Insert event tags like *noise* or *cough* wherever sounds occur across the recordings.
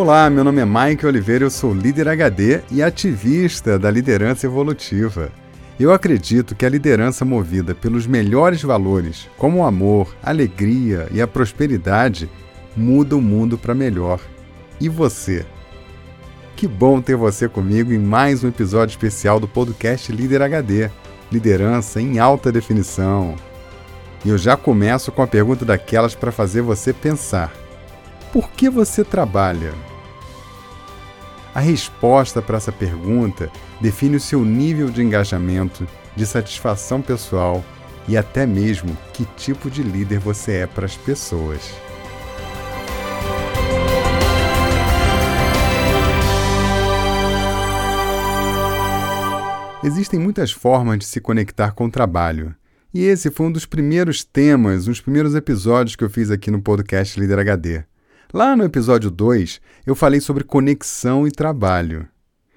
Olá, meu nome é Mike Oliveira, eu sou líder HD e ativista da liderança evolutiva. Eu acredito que a liderança movida pelos melhores valores, como o amor, a alegria e a prosperidade, muda o mundo para melhor. E você? Que bom ter você comigo em mais um episódio especial do podcast Líder HD Liderança em Alta Definição. E eu já começo com a pergunta daquelas para fazer você pensar. Por que você trabalha? A resposta para essa pergunta define o seu nível de engajamento, de satisfação pessoal e até mesmo que tipo de líder você é para as pessoas. Existem muitas formas de se conectar com o trabalho. E esse foi um dos primeiros temas, uns primeiros episódios que eu fiz aqui no podcast Líder HD. Lá no episódio 2, eu falei sobre conexão e trabalho.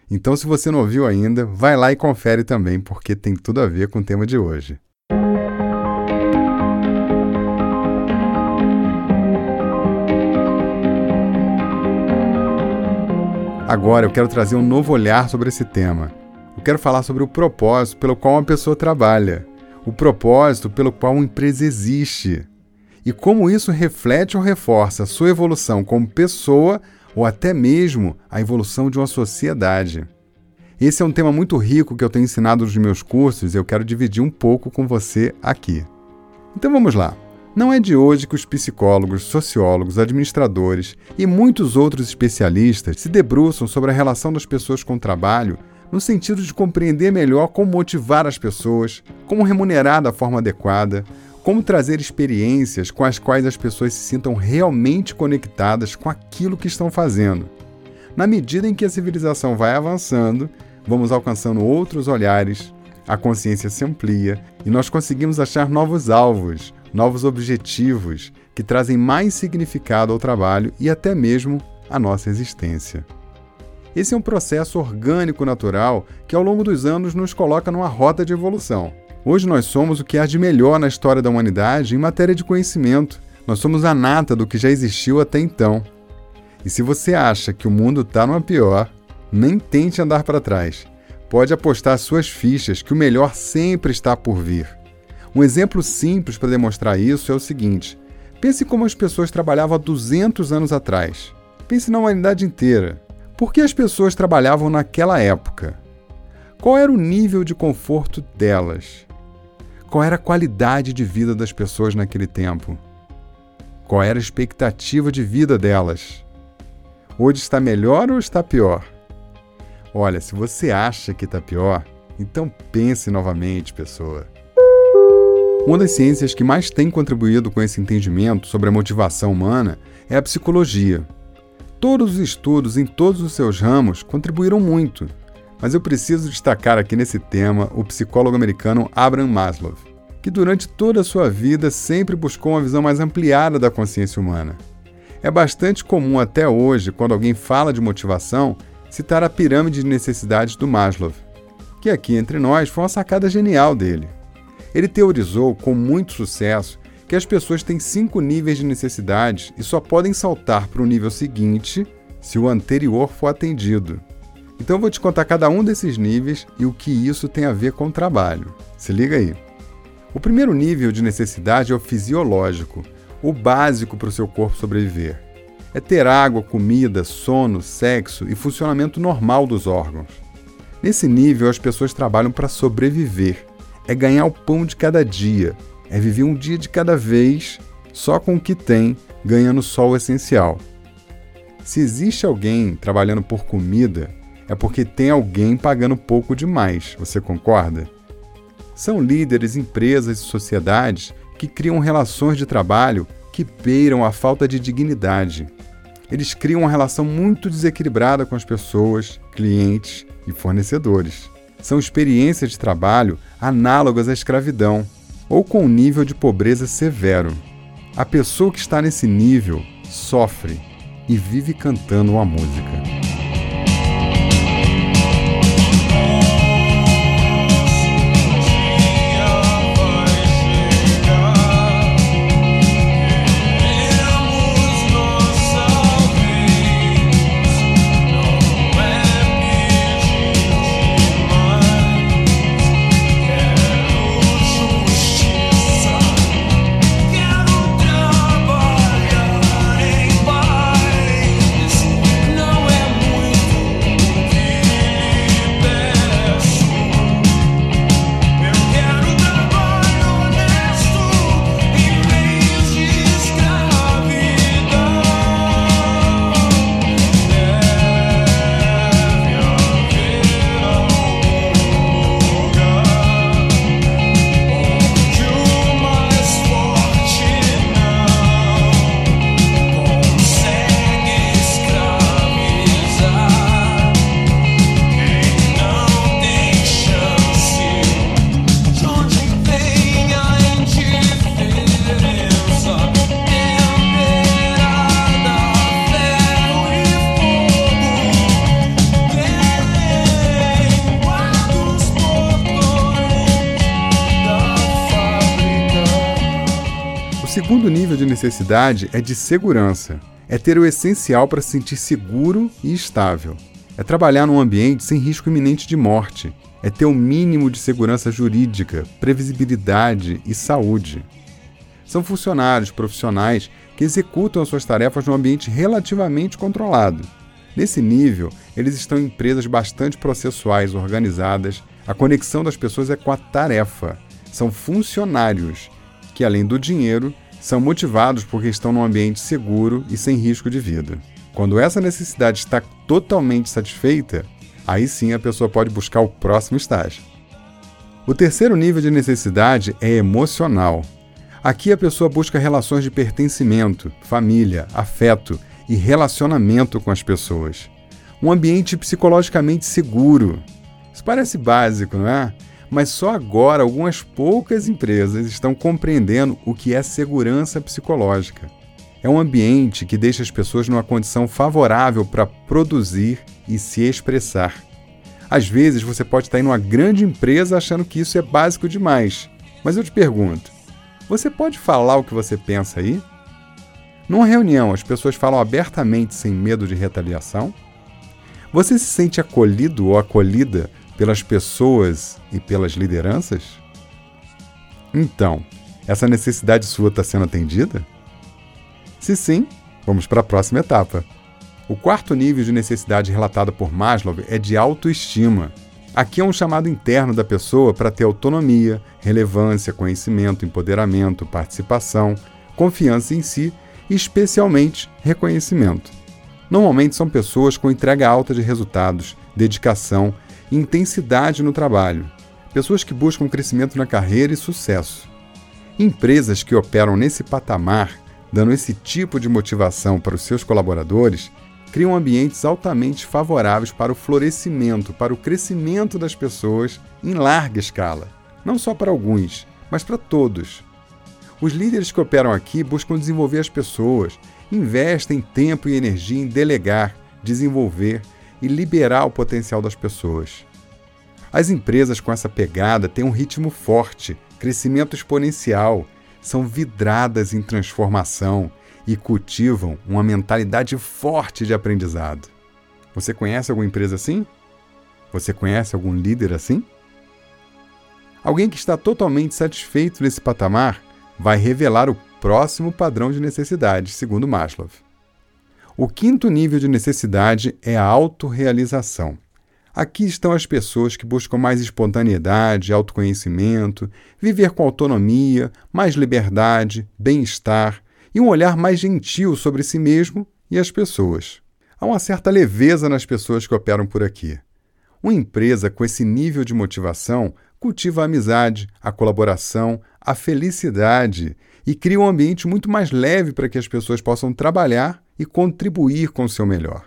Então, se você não ouviu ainda, vai lá e confere também, porque tem tudo a ver com o tema de hoje. Agora eu quero trazer um novo olhar sobre esse tema. Eu quero falar sobre o propósito pelo qual uma pessoa trabalha, o propósito pelo qual uma empresa existe e como isso reflete ou reforça sua evolução como pessoa ou até mesmo a evolução de uma sociedade. Esse é um tema muito rico que eu tenho ensinado nos meus cursos e eu quero dividir um pouco com você aqui. Então vamos lá. Não é de hoje que os psicólogos, sociólogos, administradores e muitos outros especialistas se debruçam sobre a relação das pessoas com o trabalho no sentido de compreender melhor como motivar as pessoas, como remunerar da forma adequada, como trazer experiências com as quais as pessoas se sintam realmente conectadas com aquilo que estão fazendo. Na medida em que a civilização vai avançando, vamos alcançando outros olhares, a consciência se amplia e nós conseguimos achar novos alvos, novos objetivos que trazem mais significado ao trabalho e até mesmo à nossa existência. Esse é um processo orgânico natural que ao longo dos anos nos coloca numa rota de evolução. Hoje nós somos o que há de melhor na história da humanidade em matéria de conhecimento. Nós somos a nata do que já existiu até então. E se você acha que o mundo está numa pior, nem tente andar para trás. Pode apostar suas fichas que o melhor sempre está por vir. Um exemplo simples para demonstrar isso é o seguinte: pense como as pessoas trabalhavam há 200 anos atrás. Pense na humanidade inteira. Por que as pessoas trabalhavam naquela época? Qual era o nível de conforto delas? Qual era a qualidade de vida das pessoas naquele tempo? Qual era a expectativa de vida delas? Hoje está melhor ou está pior? Olha, se você acha que está pior, então pense novamente, pessoa. Uma das ciências que mais tem contribuído com esse entendimento sobre a motivação humana é a psicologia. Todos os estudos em todos os seus ramos contribuíram muito, mas eu preciso destacar aqui nesse tema o psicólogo americano Abraham Maslow, que durante toda a sua vida sempre buscou uma visão mais ampliada da consciência humana. É bastante comum até hoje, quando alguém fala de motivação, citar a pirâmide de necessidades do Maslow, que aqui entre nós foi uma sacada genial dele. Ele teorizou com muito sucesso que as pessoas têm cinco níveis de necessidades e só podem saltar para o nível seguinte se o anterior for atendido. Então eu vou te contar cada um desses níveis e o que isso tem a ver com o trabalho. Se liga aí. O primeiro nível de necessidade é o fisiológico, o básico para o seu corpo sobreviver. É ter água, comida, sono, sexo e funcionamento normal dos órgãos. Nesse nível, as pessoas trabalham para sobreviver. É ganhar o pão de cada dia. É viver um dia de cada vez, só com o que tem, ganhando só o essencial. Se existe alguém trabalhando por comida, é porque tem alguém pagando pouco demais, você concorda? São líderes, empresas e sociedades que criam relações de trabalho que beiram a falta de dignidade. Eles criam uma relação muito desequilibrada com as pessoas, clientes e fornecedores. São experiências de trabalho análogas à escravidão ou com um nível de pobreza severo. A pessoa que está nesse nível sofre e vive cantando uma música. Nível de necessidade é de segurança. É ter o essencial para se sentir seguro e estável. É trabalhar num ambiente sem risco iminente de morte. É ter o mínimo de segurança jurídica, previsibilidade e saúde. São funcionários profissionais que executam as suas tarefas num ambiente relativamente controlado. Nesse nível, eles estão em empresas bastante processuais organizadas. A conexão das pessoas é com a tarefa. São funcionários que, além do dinheiro, são motivados porque estão num ambiente seguro e sem risco de vida. Quando essa necessidade está totalmente satisfeita, aí sim a pessoa pode buscar o próximo estágio. O terceiro nível de necessidade é emocional. Aqui a pessoa busca relações de pertencimento, família, afeto e relacionamento com as pessoas. Um ambiente psicologicamente seguro. Isso parece básico, não é? Mas só agora algumas poucas empresas estão compreendendo o que é segurança psicológica. É um ambiente que deixa as pessoas numa condição favorável para produzir e se expressar. Às vezes você pode estar em uma grande empresa achando que isso é básico demais. Mas eu te pergunto: você pode falar o que você pensa aí? Numa reunião, as pessoas falam abertamente sem medo de retaliação? Você se sente acolhido ou acolhida pelas pessoas e pelas lideranças? Então, essa necessidade sua está sendo atendida? Se sim, vamos para a próxima etapa. O quarto nível de necessidade relatado por Maslow é de autoestima. Aqui é um chamado interno da pessoa para ter autonomia, relevância, conhecimento, empoderamento, participação, confiança em si e, especialmente, reconhecimento. Normalmente são pessoas com entrega alta de resultados, dedicação e intensidade no trabalho, pessoas que buscam crescimento na carreira e sucesso. Empresas que operam nesse patamar dando esse tipo de motivação para os seus colaboradores, criam ambientes altamente favoráveis para o florescimento, para o crescimento das pessoas em larga escala, não só para alguns, mas para todos. Os líderes que operam aqui buscam desenvolver as pessoas, investem tempo e energia em delegar, desenvolver e liberar o potencial das pessoas. As empresas com essa pegada têm um ritmo forte, crescimento exponencial são vidradas em transformação e cultivam uma mentalidade forte de aprendizado. Você conhece alguma empresa assim? Você conhece algum líder assim? Alguém que está totalmente satisfeito nesse patamar vai revelar o próximo padrão de necessidade, segundo Maslow. O quinto nível de necessidade é a autorrealização. Aqui estão as pessoas que buscam mais espontaneidade, autoconhecimento, viver com autonomia, mais liberdade, bem-estar e um olhar mais gentil sobre si mesmo e as pessoas. Há uma certa leveza nas pessoas que operam por aqui. Uma empresa com esse nível de motivação cultiva a amizade, a colaboração, a felicidade e cria um ambiente muito mais leve para que as pessoas possam trabalhar e contribuir com o seu melhor.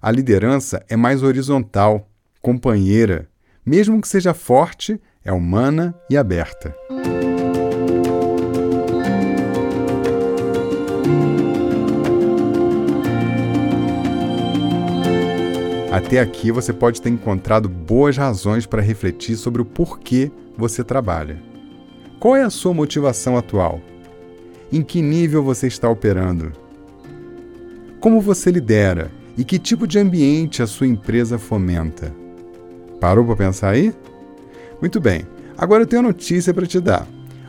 A liderança é mais horizontal, companheira, mesmo que seja forte, é humana e aberta. Até aqui você pode ter encontrado boas razões para refletir sobre o porquê você trabalha. Qual é a sua motivação atual? Em que nível você está operando? Como você lidera e que tipo de ambiente a sua empresa fomenta. Parou para pensar aí? Muito bem, agora eu tenho uma notícia para te dar.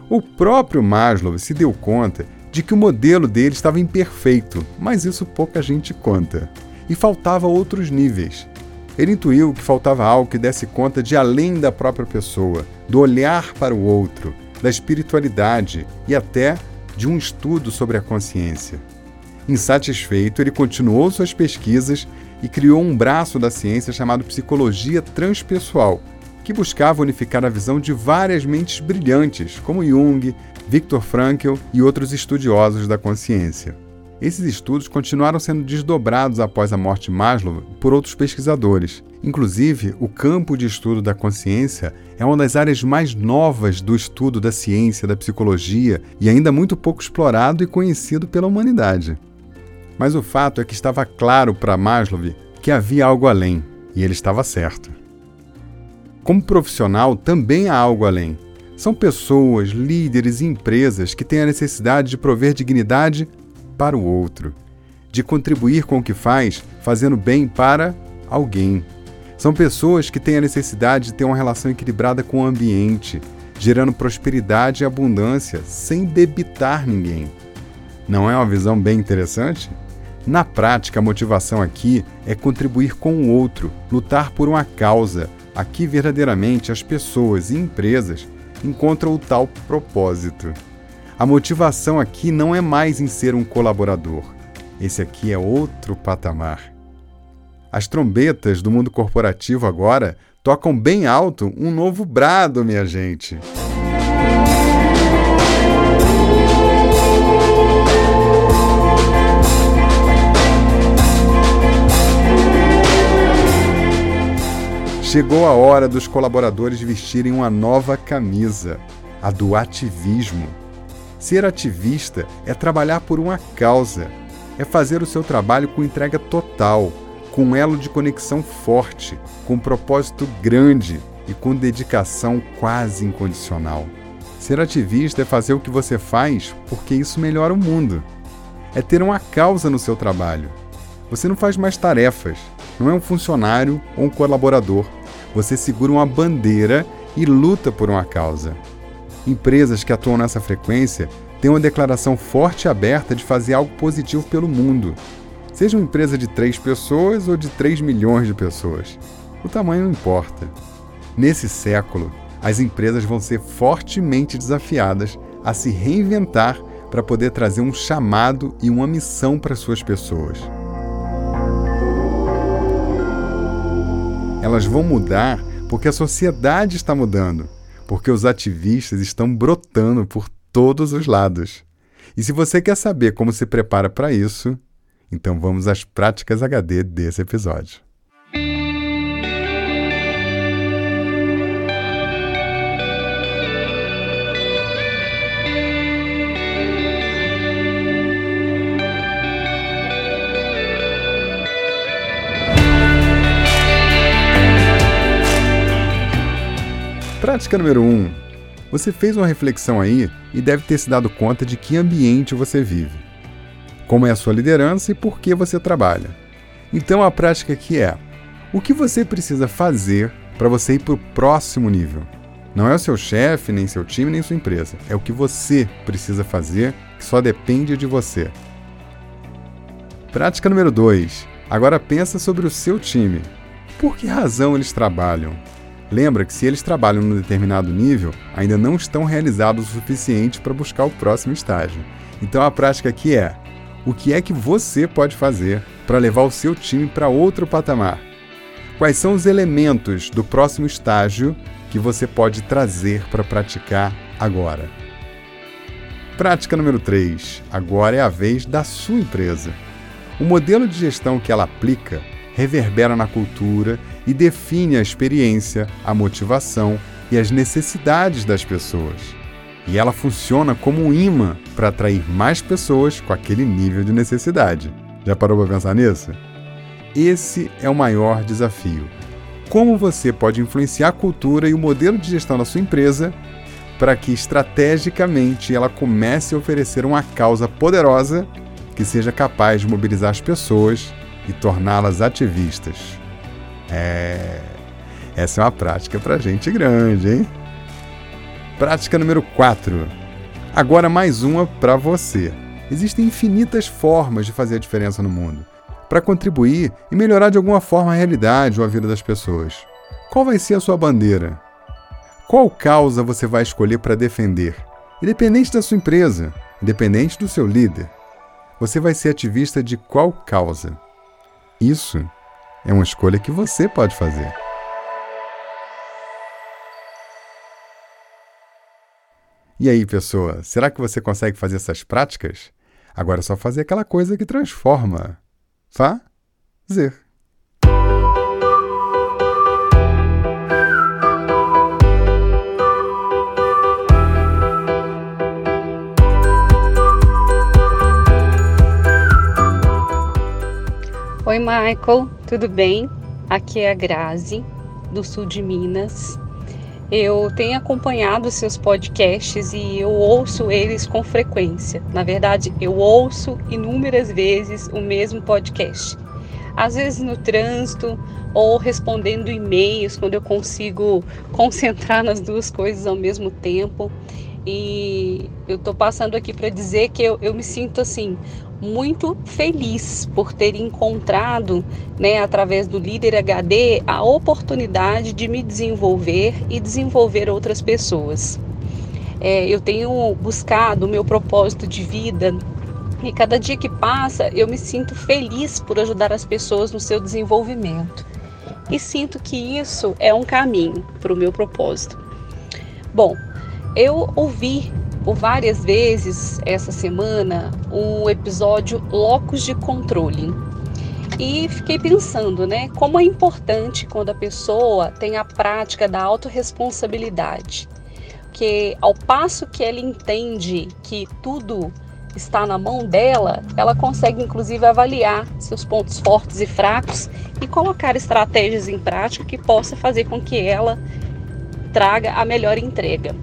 O próprio Maslow se deu conta de que o modelo dele estava imperfeito, mas isso pouca gente conta. E faltava outros níveis. Ele intuiu que faltava algo que desse conta de além da própria pessoa, do olhar para o outro, da espiritualidade e até de um estudo sobre a consciência. Insatisfeito, ele continuou suas pesquisas e criou um braço da ciência chamado psicologia transpessoal, que buscava unificar a visão de várias mentes brilhantes, como Jung, Viktor Frankl e outros estudiosos da consciência. Esses estudos continuaram sendo desdobrados após a morte de Maslow por outros pesquisadores. Inclusive, o campo de estudo da consciência é uma das áreas mais novas do estudo da ciência, da psicologia e ainda muito pouco explorado e conhecido pela humanidade. Mas o fato é que estava claro para Maslow que havia algo além, e ele estava certo. Como profissional, também há algo além. São pessoas, líderes e empresas que têm a necessidade de prover dignidade para o outro, de contribuir com o que faz, fazendo bem para alguém. São pessoas que têm a necessidade de ter uma relação equilibrada com o ambiente, gerando prosperidade e abundância sem debitar ninguém. Não é uma visão bem interessante? Na prática, a motivação aqui é contribuir com o outro, lutar por uma causa. Aqui, verdadeiramente, as pessoas e empresas encontram o tal propósito. A motivação aqui não é mais em ser um colaborador. Esse aqui é outro patamar. As trombetas do mundo corporativo agora tocam bem alto um novo brado, minha gente. Chegou a hora dos colaboradores vestirem uma nova camisa, a do ativismo. Ser ativista é trabalhar por uma causa, é fazer o seu trabalho com entrega total, com um elo de conexão forte, com um propósito grande e com dedicação quase incondicional. Ser ativista é fazer o que você faz porque isso melhora o mundo. É ter uma causa no seu trabalho. Você não faz mais tarefas, não é um funcionário ou um colaborador você segura uma bandeira e luta por uma causa. Empresas que atuam nessa frequência têm uma declaração forte e aberta de fazer algo positivo pelo mundo. Seja uma empresa de três pessoas ou de 3 milhões de pessoas. O tamanho não importa. Nesse século, as empresas vão ser fortemente desafiadas a se reinventar para poder trazer um chamado e uma missão para suas pessoas. Elas vão mudar porque a sociedade está mudando, porque os ativistas estão brotando por todos os lados. E se você quer saber como se prepara para isso, então vamos às práticas HD desse episódio. Prática número 1. Um, você fez uma reflexão aí e deve ter se dado conta de que ambiente você vive, como é a sua liderança e por que você trabalha. Então a prática aqui é: o que você precisa fazer para você ir para o próximo nível? Não é o seu chefe, nem seu time, nem sua empresa. É o que você precisa fazer, que só depende de você. Prática número 2. Agora pensa sobre o seu time. Por que razão eles trabalham? Lembra que se eles trabalham num determinado nível, ainda não estão realizados o suficiente para buscar o próximo estágio. Então a prática aqui é: o que é que você pode fazer para levar o seu time para outro patamar? Quais são os elementos do próximo estágio que você pode trazer para praticar agora? Prática número 3. Agora é a vez da sua empresa. O modelo de gestão que ela aplica reverbera na cultura e define a experiência, a motivação e as necessidades das pessoas. E ela funciona como um imã para atrair mais pessoas com aquele nível de necessidade. Já parou para pensar nisso? Esse é o maior desafio. Como você pode influenciar a cultura e o modelo de gestão da sua empresa para que estrategicamente ela comece a oferecer uma causa poderosa que seja capaz de mobilizar as pessoas e torná-las ativistas. É. Essa é uma prática para gente grande, hein? Prática número 4. Agora mais uma para você. Existem infinitas formas de fazer a diferença no mundo, para contribuir e melhorar de alguma forma a realidade ou a vida das pessoas. Qual vai ser a sua bandeira? Qual causa você vai escolher para defender? Independente da sua empresa, independente do seu líder. Você vai ser ativista de qual causa? Isso é uma escolha que você pode fazer. E aí, pessoa, será que você consegue fazer essas práticas? Agora é só fazer aquela coisa que transforma. Fazer. Oi, Michael, tudo bem? Aqui é a Grazi, do sul de Minas. Eu tenho acompanhado seus podcasts e eu ouço eles com frequência. Na verdade, eu ouço inúmeras vezes o mesmo podcast. Às vezes no trânsito ou respondendo e-mails, quando eu consigo *laughs* concentrar nas duas coisas ao mesmo tempo. E eu estou passando aqui para dizer que eu, eu me sinto assim muito feliz por ter encontrado, né, através do líder HD, a oportunidade de me desenvolver e desenvolver outras pessoas. É, eu tenho buscado o meu propósito de vida e cada dia que passa eu me sinto feliz por ajudar as pessoas no seu desenvolvimento e sinto que isso é um caminho para o meu propósito. Bom, eu ouvi por várias vezes essa semana o episódio Locos de Controle. E fiquei pensando, né, como é importante quando a pessoa tem a prática da autorresponsabilidade. Que ao passo que ela entende que tudo está na mão dela, ela consegue inclusive avaliar seus pontos fortes e fracos e colocar estratégias em prática que possa fazer com que ela traga a melhor entrega.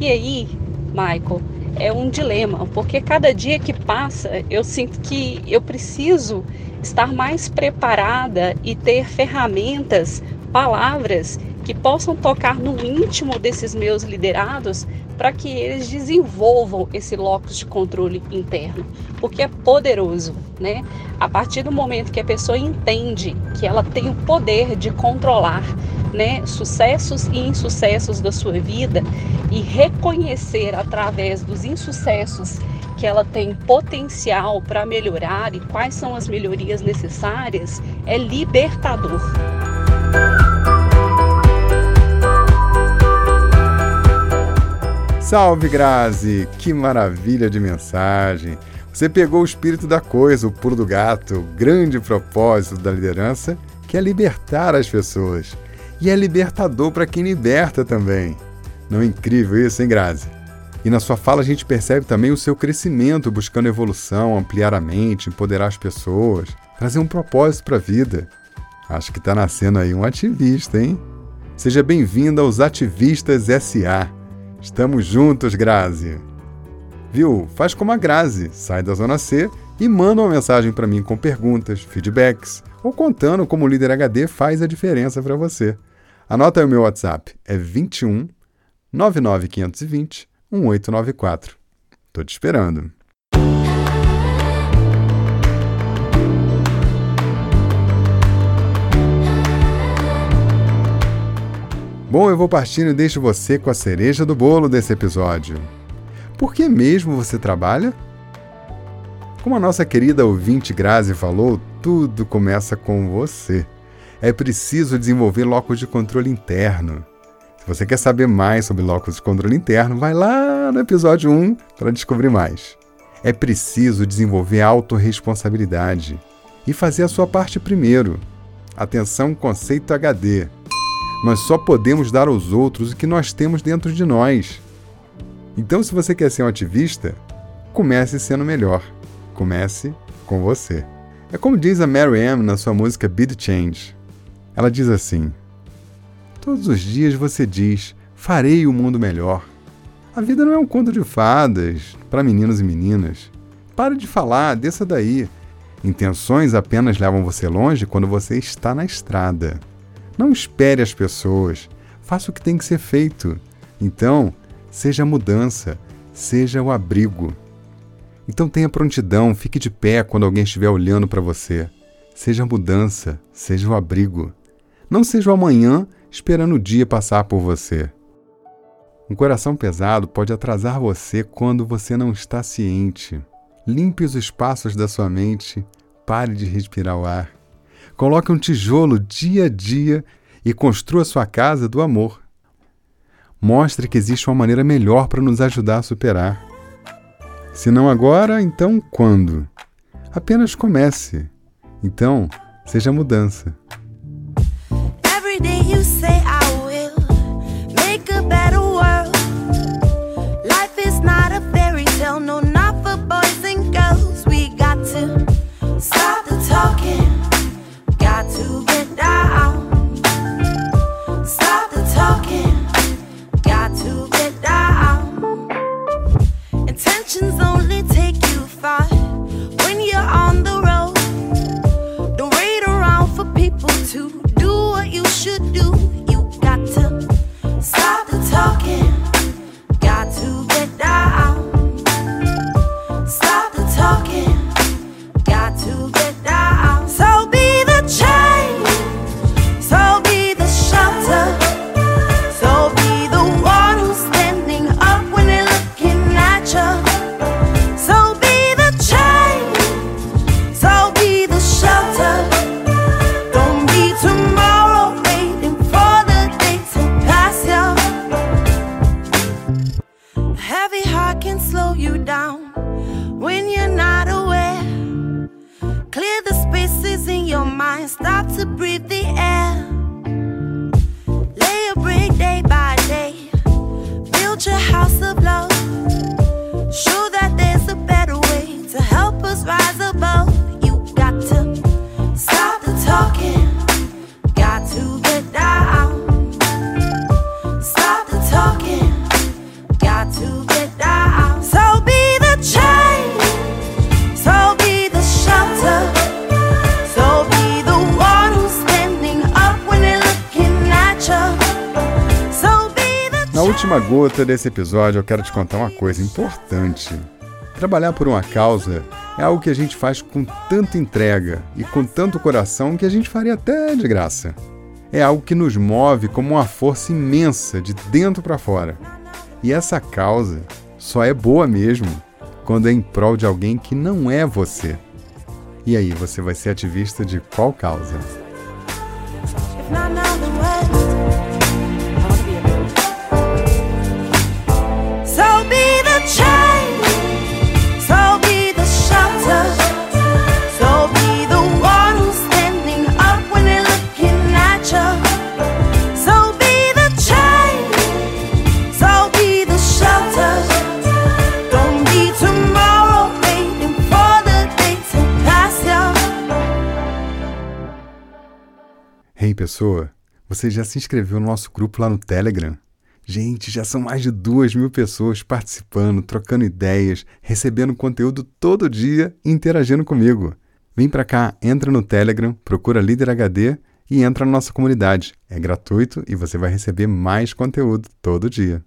E aí, Michael, é um dilema, porque cada dia que passa eu sinto que eu preciso estar mais preparada e ter ferramentas, palavras que possam tocar no íntimo desses meus liderados para que eles desenvolvam esse locus de controle interno, porque é poderoso, né? A partir do momento que a pessoa entende que ela tem o poder de controlar, né, sucessos e insucessos da sua vida e reconhecer através dos insucessos que ela tem potencial para melhorar e quais são as melhorias necessárias, é libertador. Salve Grazi! Que maravilha de mensagem! Você pegou o espírito da coisa, o pulo do gato, o grande propósito da liderança, que é libertar as pessoas. E é libertador para quem liberta também. Não é incrível isso, hein, Grazi? E na sua fala a gente percebe também o seu crescimento, buscando evolução, ampliar a mente, empoderar as pessoas, trazer um propósito para a vida. Acho que está nascendo aí um ativista, hein? Seja bem-vinda aos Ativistas SA. Estamos juntos, Grazi. Viu? Faz como a Grazi, sai da Zona C e manda uma mensagem para mim com perguntas, feedbacks ou contando como o líder HD faz a diferença para você. Anota aí o meu WhatsApp, é 21 99520 1894. Tô te esperando. Bom, eu vou partindo e deixo você com a cereja do bolo desse episódio. Por que mesmo você trabalha? Como a nossa querida ouvinte Grazi falou, tudo começa com você. É preciso desenvolver locos de controle interno. Se você quer saber mais sobre locos de controle interno, vai lá no episódio 1 para descobrir mais. É preciso desenvolver autorresponsabilidade e fazer a sua parte primeiro. Atenção, conceito HD. Nós só podemos dar aos outros o que nós temos dentro de nós. Então, se você quer ser um ativista, comece sendo melhor. Comece com você. É como diz a Mary M na sua música Beat Change. Ela diz assim: Todos os dias você diz: farei o mundo melhor. A vida não é um conto de fadas para meninos e meninas. Pare de falar, desça daí. Intenções apenas levam você longe quando você está na estrada. Não espere as pessoas. Faça o que tem que ser feito. Então, seja a mudança, seja o abrigo. Então tenha prontidão, fique de pé quando alguém estiver olhando para você. Seja a mudança, seja o abrigo. Não seja o amanhã esperando o dia passar por você. Um coração pesado pode atrasar você quando você não está ciente. Limpe os espaços da sua mente, pare de respirar o ar. Coloque um tijolo dia a dia e construa sua casa do amor. Mostre que existe uma maneira melhor para nos ajudar a superar. Se não agora, então quando? Apenas comece. Então, seja mudança. Day you say última gota desse episódio, eu quero te contar uma coisa importante. Trabalhar por uma causa é algo que a gente faz com tanta entrega e com tanto coração que a gente faria até de graça. É algo que nos move como uma força imensa de dentro para fora. E essa causa só é boa mesmo quando é em prol de alguém que não é você. E aí, você vai ser ativista de qual causa? Pessoa, você já se inscreveu no nosso grupo lá no Telegram? Gente, já são mais de duas mil pessoas participando, trocando ideias, recebendo conteúdo todo dia e interagindo comigo. Vem pra cá, entra no Telegram, procura Líder HD e entra na nossa comunidade. É gratuito e você vai receber mais conteúdo todo dia.